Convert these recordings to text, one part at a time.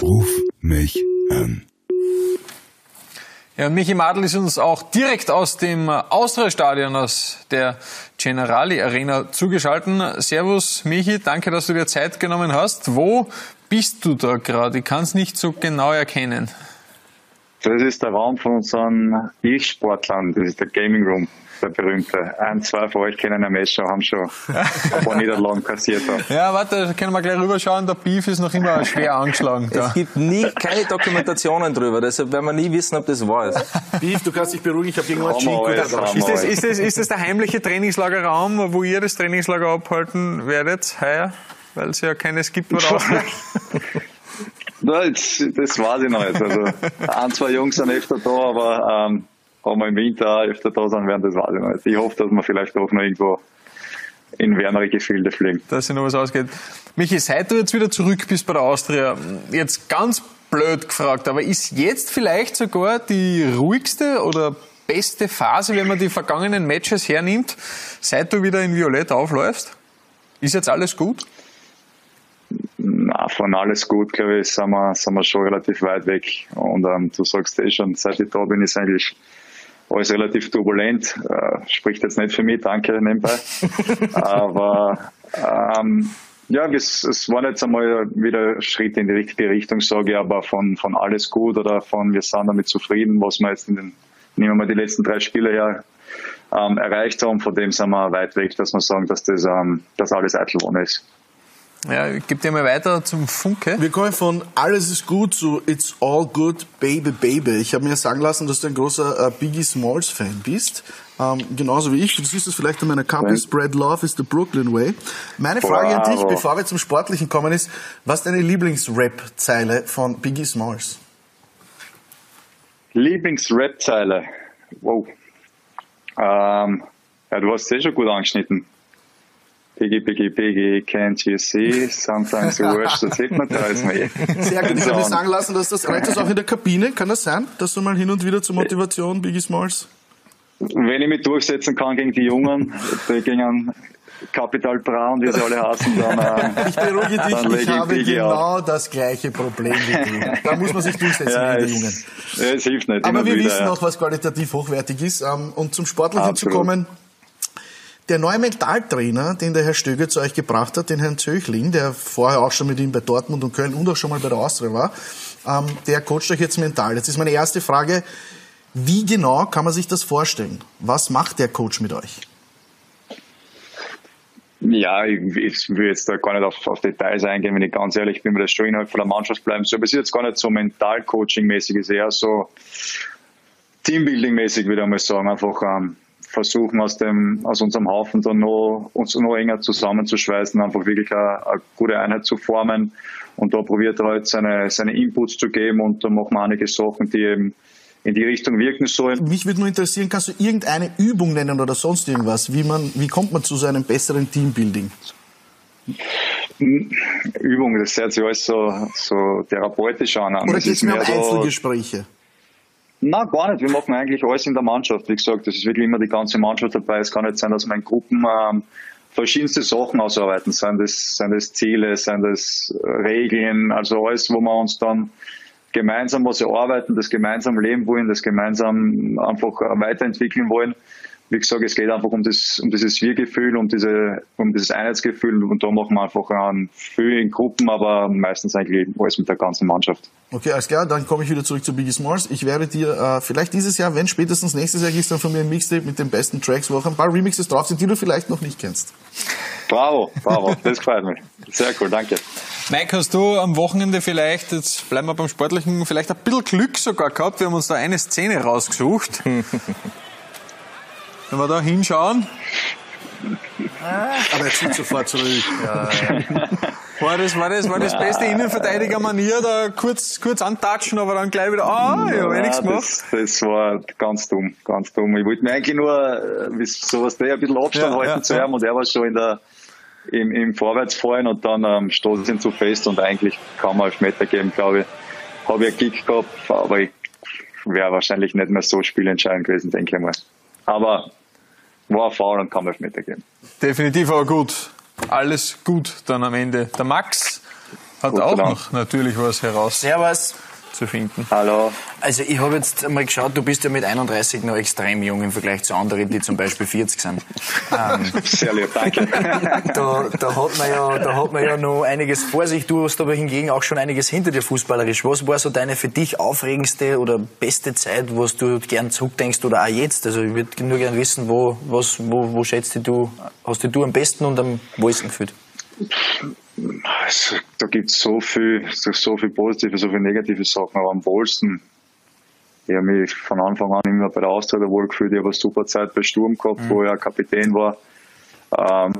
Ruf mich an. Ja, und Michi Madl ist uns auch direkt aus dem Austria-Stadion, aus der Generali Arena zugeschaltet. Servus Michi, danke, dass du dir Zeit genommen hast. Wo bist du da gerade? Ich kann es nicht so genau erkennen. Das ist der Raum von unseren E-Sportlern, das ist der Gaming Room der berühmte. Ein, zwei von euch kennen ja Messer, haben schon ein paar Niederlagen kassiert. Ja, warte, können wir gleich rüberschauen. Der Beef ist noch immer schwer angeschlagen. Da. Es gibt nie keine Dokumentationen drüber, deshalb werden wir nie wissen, ob das wahr ist. Beef, du kannst dich beruhigen, ich habe irgendwann Chico ist das, ist, das, ist das der heimliche Trainingslagerraum, wo ihr das Trainingslager abhalten werdet heuer? Weil es ja keines gibt, oder das, weiß ich noch nicht. Also, ein, zwei Jungs sind öfter da, aber ähm, wenn wir im Winter öfter da sein werden, das weiß ich nicht. Ich hoffe, dass wir vielleicht auch noch irgendwo in wärmere Gefilde fliegen. Dass sich noch was ausgeht. Michi, seit du jetzt wieder zurück bist bei der Austria, jetzt ganz blöd gefragt, aber ist jetzt vielleicht sogar die ruhigste oder beste Phase, wenn man die vergangenen Matches hernimmt, seit du wieder in Violett aufläufst? Ist jetzt alles gut? Von alles gut, glaube ich, sind wir, sind wir schon relativ weit weg. Und ähm, du sagst eh schon, seit ich da bin, ist eigentlich alles relativ turbulent. Äh, spricht jetzt nicht für mich, danke nebenbei. Aber ähm, ja, es, es waren jetzt einmal wieder Schritte in die richtige Richtung, sage ich, aber von, von alles gut oder von wir sind damit zufrieden, was wir jetzt in den, nehmen wir mal die letzten drei Spiele her, ähm, erreicht haben, von dem sind wir weit weg, dass wir sagen, dass das ähm, dass alles Eitelwohne ist. Ja, gib dir mal weiter zum Funke. Wir kommen von alles ist gut zu It's all good, baby, baby. Ich habe mir sagen lassen, dass du ein großer äh, Biggie Smalls Fan bist. Ähm, genauso wie ich. Du siehst es vielleicht in meiner Kappe. Spread Love is the Brooklyn Way. Meine Frage wow. an dich, bevor wir zum Sportlichen kommen, ist, was ist deine Lieblingsrap-Zeile von Biggie Smalls? Lieblingsrap-Zeile? Wow. Ähm, ja, du hast es eh schon gut angeschnitten. Piggy, Piggy, Piggy, can't you see? Sometimes the worst that hypnotize me. Sehr gut. Ich habe mir sagen lassen, dass das reicht das auch in der Kabine. Kann das sein? Dass du mal hin und wieder zur Motivation Biggie Smalls? Wenn ich mich durchsetzen kann gegen die Jungen, gegen Capital Bra und wie sie alle heißen, dann. Äh, ich beruhige dich, ich habe genau auf. das gleiche Problem wie du. Da muss man sich durchsetzen ja, gegen die Jungen. Es hilft nicht. Aber wir wieder, wissen auch, was qualitativ hochwertig ist. Ähm, und zum Sportlichen zu kommen, der neue Mentaltrainer, den der Herr Stöger zu euch gebracht hat, den Herrn Zöchling, der vorher auch schon mit ihm bei Dortmund und Köln und auch schon mal bei der Austria war, ähm, der coacht euch jetzt mental. Jetzt ist meine erste Frage, wie genau kann man sich das vorstellen? Was macht der Coach mit euch? Ja, ich, ich will jetzt da gar nicht auf, auf, Details eingehen, wenn ich ganz ehrlich bin, weil das schon innerhalb von der Mannschaft bleiben soll. Aber es ist jetzt gar nicht so mental-coaching-mäßig, es ist eher so Teambuilding-mäßig, würde ich mal sagen. Einfach ähm, versuchen aus dem, aus unserem Haufen dann noch, uns noch enger zusammenzuschweißen, einfach wirklich eine, eine gute Einheit zu formen. Und da probiert er halt seine, seine Inputs zu geben und da machen wir einige Sachen, die eben in die Richtung wirken sollen. Mich würde nur interessieren, kannst du irgendeine Übung nennen oder sonst irgendwas? Wie man, wie kommt man zu so einem besseren Teambuilding? Übung, das hört sich alles so, so therapeutisch an. Oder geht es mir um Einzelgespräche? Na, gar nicht. Wir machen eigentlich alles in der Mannschaft. Wie gesagt, das ist wirklich immer die ganze Mannschaft dabei. Es kann nicht sein, dass wir in Gruppen ähm, verschiedenste Sachen ausarbeiten. Seien das, seien das Ziele, seien das Regeln, also alles, wo wir uns dann gemeinsam was erarbeiten, das gemeinsam leben wollen, das gemeinsam einfach weiterentwickeln wollen wie gesagt, es geht einfach um das, um dieses Wir-Gefühl, um diese, um dieses Einheitsgefühl und da machen wir einfach an viel in Gruppen, aber meistens eigentlich alles mit der ganzen Mannschaft. Okay, alles klar, dann komme ich wieder zurück zu Biggie Smalls. Ich werde dir äh, vielleicht dieses Jahr, wenn spätestens nächstes Jahr gibt dann von mir ein Mixtape mit den besten Tracks, wo auch ein paar Remixes drauf sind, die du vielleicht noch nicht kennst. Bravo, bravo, das gefällt mir. Sehr cool, danke. Mike, hast du am Wochenende vielleicht, jetzt bleiben wir beim Sportlichen, vielleicht ein bisschen Glück sogar gehabt? Wir haben uns da eine Szene rausgesucht. Wenn wir da hinschauen. Aber er zieht sofort zurück. Ja, War das, war das, war das beste Innenverteidiger-Manier, da kurz, kurz antatschen, aber dann gleich wieder, ah, ich habe eh nichts gemacht. Das, das war ganz dumm, ganz dumm. Ich wollte mir eigentlich nur, wie sowas, der ein bisschen Abstand ja, halten ja, zu ihm und er war schon in der, im, im Vorwärtsfallen und dann ähm, stoßen ihn zu fest und eigentlich kann man Elfmeter geben, glaube ich. Habe ich einen Kick gehabt, aber ich wäre wahrscheinlich nicht mehr so spielentscheidend gewesen, denke ich mal. Aber war faul und kann Elfmeter geben. Definitiv aber gut. Alles gut dann am Ende. Der Max hat auch noch natürlich was heraus. Servus zu finden. Hallo. Also ich habe jetzt mal geschaut, du bist ja mit 31 noch extrem jung im Vergleich zu anderen, die zum Beispiel 40 sind. Ähm, Sehr lieb, danke. da, da, hat man ja, da hat man ja noch einiges vor sich. Du hast aber hingegen auch schon einiges hinter dir fußballerisch. Was war so deine für dich aufregendste oder beste Zeit, was du gern zurückdenkst oder auch jetzt? Also ich würde nur gern wissen, wo, was, wo, wo schätzt du, hast du am besten und am wohlsten gefühlt? Also, da gibt es so viel, so viel positive, so viel negative Sachen, aber am wohlsten. Ich habe mich von Anfang an immer bei der Austria wohl gefühlt. Ich habe eine super Zeit bei Sturm gehabt, mhm. wo ich auch Kapitän war. Ähm,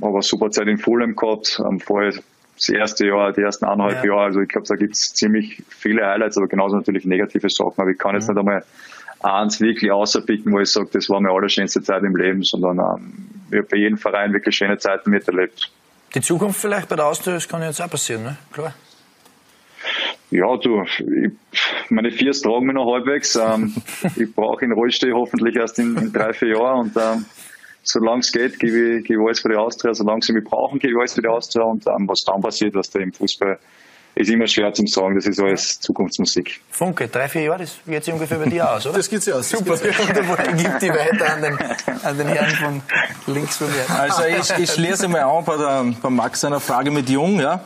habe eine super Zeit in Fulham gehabt. Ähm, vorher das erste Jahr, die ersten eineinhalb ja. Jahre. Also ich glaube, da gibt es ziemlich viele Highlights, aber genauso natürlich negative Sachen. Aber ich kann jetzt mhm. nicht einmal eins wirklich außerpicken, wo ich sage, das war meine allerschönste Zeit im Leben, sondern ähm, ich habe bei jedem Verein wirklich schöne Zeiten miterlebt. Die Zukunft vielleicht bei der Austria, das kann jetzt auch passieren, ne? Klar. Ja, du, ich, meine vier tragen mich noch halbwegs. Ähm, ich brauche in Rollstuhl hoffentlich erst in, in, drei, vier Jahren und ähm, solange es geht, gebe ich, gebe ich alles für die Austria. Solange sie mich brauchen, gebe ich alles für die Austria und ähm, was dann passiert, was da im Fußball ist immer schwer zu sagen, das ist alles Zukunftsmusik. Funke, drei, vier Jahre, das geht sich ungefähr bei dir aus, oder? Das geht sich aus. Super, wunderbar. Gibt die weiter an den, an den Herrn von links von mir. Also ich, ich schließe mal an bei, der, bei Max einer Frage mit Jung, ja.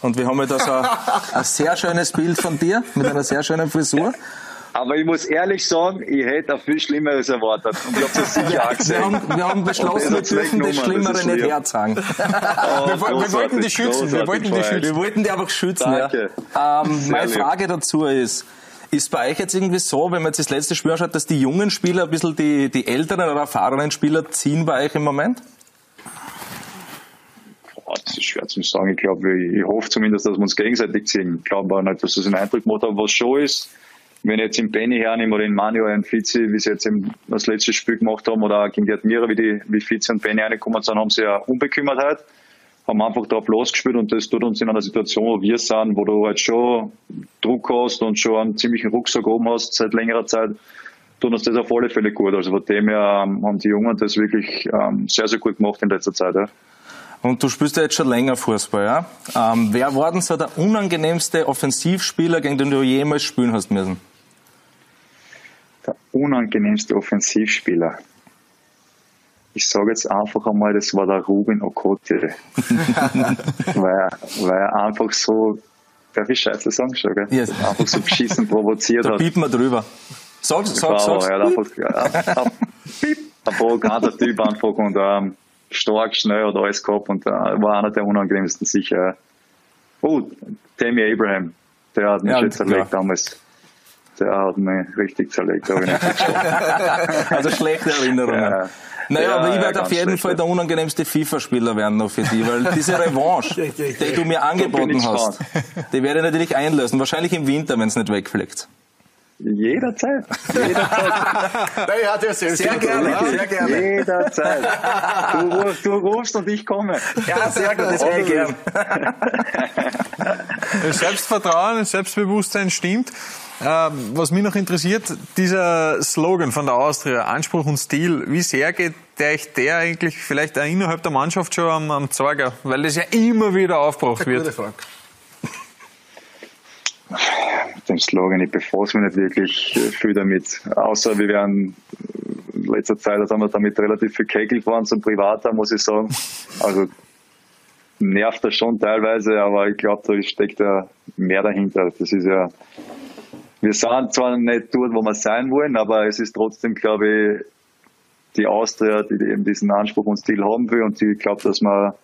Und wir haben jetzt also ein, ein sehr schönes Bild von dir, mit einer sehr schönen Frisur. Aber ich muss ehrlich sagen, ich hätte viel Schlimmeres erwartet. Und ich habe das sicher auch gesehen. Wir haben, wir haben beschlossen, wir dürfen das Schlimmere das nicht herzagen. Oh, wir, wir, wollten die schützen. Wir wollten die schützen. Wir wollten die einfach schützen. Danke. Ja. Ähm, meine Frage dazu ist, ist bei euch jetzt irgendwie so, wenn man jetzt das letzte Spiel anschaut, dass die jungen Spieler ein bisschen die, die älteren oder erfahrenen Spieler ziehen bei euch im Moment? das ist schwer zu sagen. Ich glaube, ich, ich hoffe zumindest, dass wir uns gegenseitig ziehen. Ich glaube aber nicht, dass das einen Eindruck gemacht hat, was schon ist wenn ich jetzt im Benny hernehme oder in Manuel und Vizi, wie sie jetzt im, das letzte Spiel gemacht haben, oder gegen die Admira, wie wie Vizi und Benny reingekommen sind, haben sie ja Unbekümmertheit, haben einfach drauf losgespielt und das tut uns in einer Situation, wo wir sind, wo du halt schon Druck hast und schon einen ziemlichen Rucksack oben hast seit längerer Zeit, tut uns das auf alle Fälle gut. Also von dem her ähm, haben die Jungen das wirklich ähm, sehr, sehr gut gemacht in letzter Zeit. Ja. Und du spielst ja jetzt schon länger Fußball, ja? Ähm, wer war denn so der unangenehmste Offensivspieler, gegen den du jemals spielen hast müssen? Der unangenehmste Offensivspieler. Ich sage jetzt einfach einmal, das war der Ruben Okote. weil, weil er einfach so, darf ich Scheiße sagen schon, gell? Yes. Einfach so beschissen provoziert da hat. Piept man drüber. Sag's, sag's, sag's. Er hat einfach, ein provokanter Typ einfach und ähm, stark, schnell hat alles gehabt und äh, war einer der unangenehmsten sicher. Oh, Tammy Abraham, der hat mich ja, jetzt erlegt damals der hat mich richtig zerlegt. also schlechte Erinnerungen. Ja. Naja, ja, aber ich werde ja, auf jeden Fall der unangenehmste FIFA-Spieler werden noch für dich, weil diese Revanche, die du mir angeboten hast, die werde ich natürlich einlösen. Wahrscheinlich im Winter, wenn es nicht wegfliegt. Jederzeit. Jederzeit. naja, der sehr, sehr gerne, sehr gerne. Jederzeit. Du, rufst, du rufst und ich komme. Ja, sehr gut, das wäre ich gern. Selbstvertrauen, Selbstbewusstsein stimmt. Ähm, was mich noch interessiert, dieser Slogan von der Austria, Anspruch und Stil, wie sehr geht euch der eigentlich vielleicht auch innerhalb der Mannschaft schon am, am Zeiger? Weil das ja immer wieder aufgebracht wird. Gute Frage. Mit dem Slogan, ich befasse mich nicht wirklich viel damit. Außer wir werden in letzter Zeit, also haben wir damit relativ viel kegelt worden zum Privater, muss ich sagen. Also nervt das schon teilweise, aber ich glaube, da steckt ja mehr dahinter. Das ist ja wir sind zwar nicht dort, wo wir sein wollen, aber es ist trotzdem, glaube ich, die Austria, die eben diesen Anspruch und Stil haben will und die glaubt, dass wir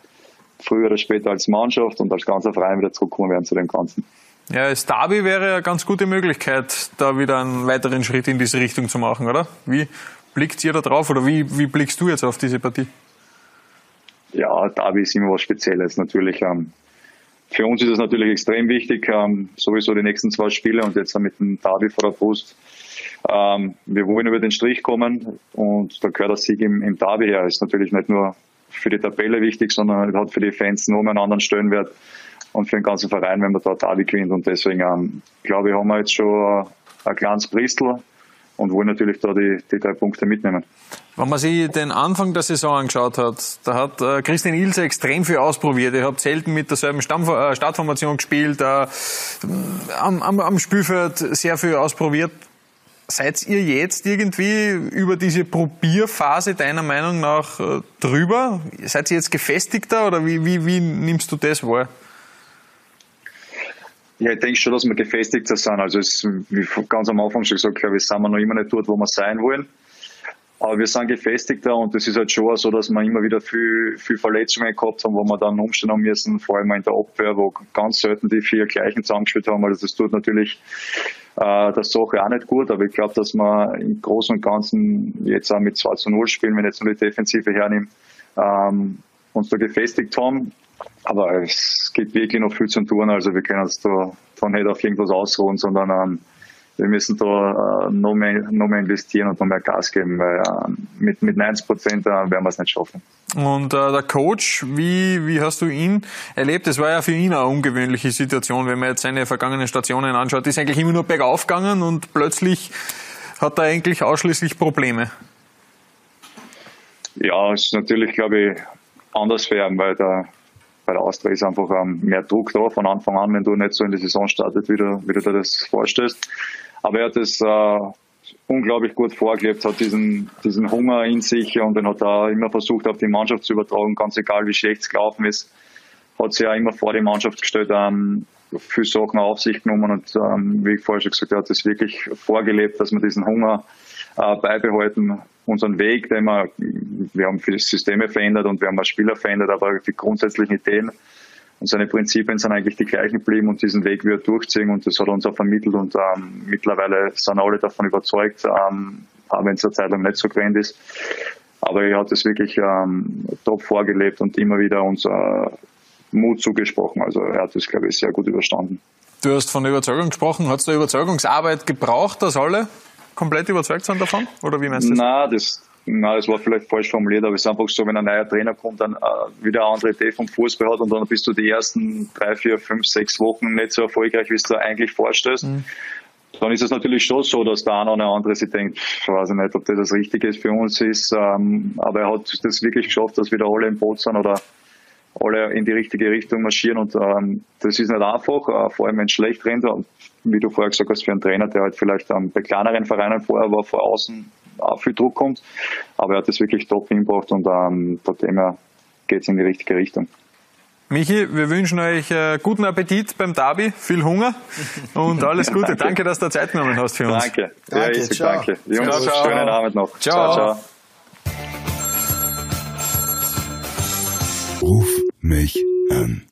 früher oder später als Mannschaft und als ganzer Verein wieder zurückkommen werden zu dem Ganzen. Ja, das Derby wäre eine ganz gute Möglichkeit, da wieder einen weiteren Schritt in diese Richtung zu machen, oder? Wie blickt ihr da drauf oder wie, wie blickst du jetzt auf diese Partie? Ja, Derby ist immer was Spezielles. Natürlich ähm, für uns ist es natürlich extrem wichtig, ähm, sowieso die nächsten zwei Spiele und jetzt mit dem Derby vor der Brust. Ähm, wir wollen über den Strich kommen und da gehört der Sieg im, im Derby her. Ist natürlich nicht nur für die Tabelle wichtig, sondern hat für die Fans nur einen anderen Stellenwert und für den ganzen Verein, wenn man da Derby gewinnt. Und deswegen, ähm, glaube ich, haben wir jetzt schon ein kleines Bristol und wollen natürlich da die, die drei Punkte mitnehmen. Wenn man sich den Anfang der Saison angeschaut hat, da hat äh, Christian Ilse extrem viel ausprobiert. Ihr habt selten mit derselben Stamm, äh, Startformation gespielt, äh, am, am, am Spielfeld sehr viel ausprobiert. Seid ihr jetzt irgendwie über diese Probierphase deiner Meinung nach äh, drüber? Seid ihr jetzt gefestigter oder wie, wie, wie nimmst du das wahr? Ja, ich denke schon, dass wir gefestigter sind. Also, es, wie ganz am Anfang schon gesagt, ich, sind wir noch immer nicht dort, wo wir sein wollen. Aber wir sind gefestigter und es ist halt schon so, dass wir immer wieder viel, viel Verletzungen gehabt haben, wo wir dann umstellen müssen, vor allem in der Abwehr, wo ganz selten die vier gleichen zusammengespielt haben. Also das tut natürlich äh, der Sache auch nicht gut, aber ich glaube, dass wir im Großen und Ganzen jetzt auch mit 2 zu 0 spielen, wenn ich jetzt nur die Defensive hernehme, ähm, uns da gefestigt haben. Aber es gibt wirklich noch viel zu tun. Also wir können uns da, da nicht auf irgendwas ausruhen, sondern ähm, wir müssen da äh, noch, mehr, noch mehr investieren und noch mehr Gas geben, weil äh, mit, mit 90 Prozent äh, werden wir es nicht schaffen. Und äh, der Coach, wie, wie hast du ihn erlebt? Das war ja für ihn eine ungewöhnliche Situation, wenn man jetzt seine vergangenen Stationen anschaut. Ist eigentlich immer nur bergauf gegangen und plötzlich hat er eigentlich ausschließlich Probleme. Ja, es ist natürlich, glaube ich, anders ihn, weil der, bei der Austria ist einfach ähm, mehr Druck da von Anfang an, wenn du nicht so in die Saison startet, wie du, wie du dir das vorstellst. Aber er hat es äh, unglaublich gut vorgelebt, hat diesen, diesen Hunger in sich und den hat er immer versucht, auf die Mannschaft zu übertragen, ganz egal wie schlecht es gelaufen ist. Hat sich ja immer vor die Mannschaft gestellt, ähm, viel Sachen auf sich genommen und ähm, wie ich vorher schon gesagt habe, hat es wirklich vorgelebt, dass wir diesen Hunger äh, beibehalten. Unseren Weg, den wir, wir haben viele Systeme verändert und wir haben auch Spieler verändert, aber die grundsätzlichen Ideen und seine Prinzipien sind eigentlich die gleichen geblieben und diesen Weg wird durchziehen und das hat uns auch vermittelt und ähm, mittlerweile sind alle davon überzeugt, ähm, auch wenn es eine Zeit lang nicht so grand ist. Aber er hat es wirklich ähm, top vorgelebt und immer wieder uns äh, Mut zugesprochen. Also er hat es, glaube ich, sehr gut überstanden. Du hast von Überzeugung gesprochen. Hat es da Überzeugungsarbeit gebraucht, dass alle komplett überzeugt sind davon? Oder wie meinst du das? Nein, das, na, das war vielleicht falsch formuliert, aber es ist einfach so, wenn ein neuer Trainer kommt, dann äh, wieder eine andere Idee vom Fußball hat und dann bist du die ersten drei, vier, fünf, sechs Wochen nicht so erfolgreich, wie du eigentlich vorstellst. Mhm. Dann ist es natürlich schon so, dass der eine oder andere sich denkt, ich weiß nicht, ob das das Richtige für uns ist, ähm, aber er hat das wirklich geschafft, dass wieder alle im Boot sind oder alle in die richtige Richtung marschieren und ähm, das ist nicht einfach, äh, vor allem wenn es schlecht rennt. Wie du vorher gesagt hast, für einen Trainer, der halt vielleicht ähm, bei kleineren Vereinen vorher war, vor außen auch viel Druck kommt. Aber er hat das wirklich top hingebracht und ähm, von dem her geht es in die richtige Richtung. Michi, wir wünschen euch äh, guten Appetit beim Derby, viel Hunger und alles Gute. danke. danke, dass du Zeit genommen hast für uns. Danke. Danke. Ja, ciao. danke. Jungs, ciao, ciao. schönen Abend noch. Ciao. ciao, ciao. Ruf mich an.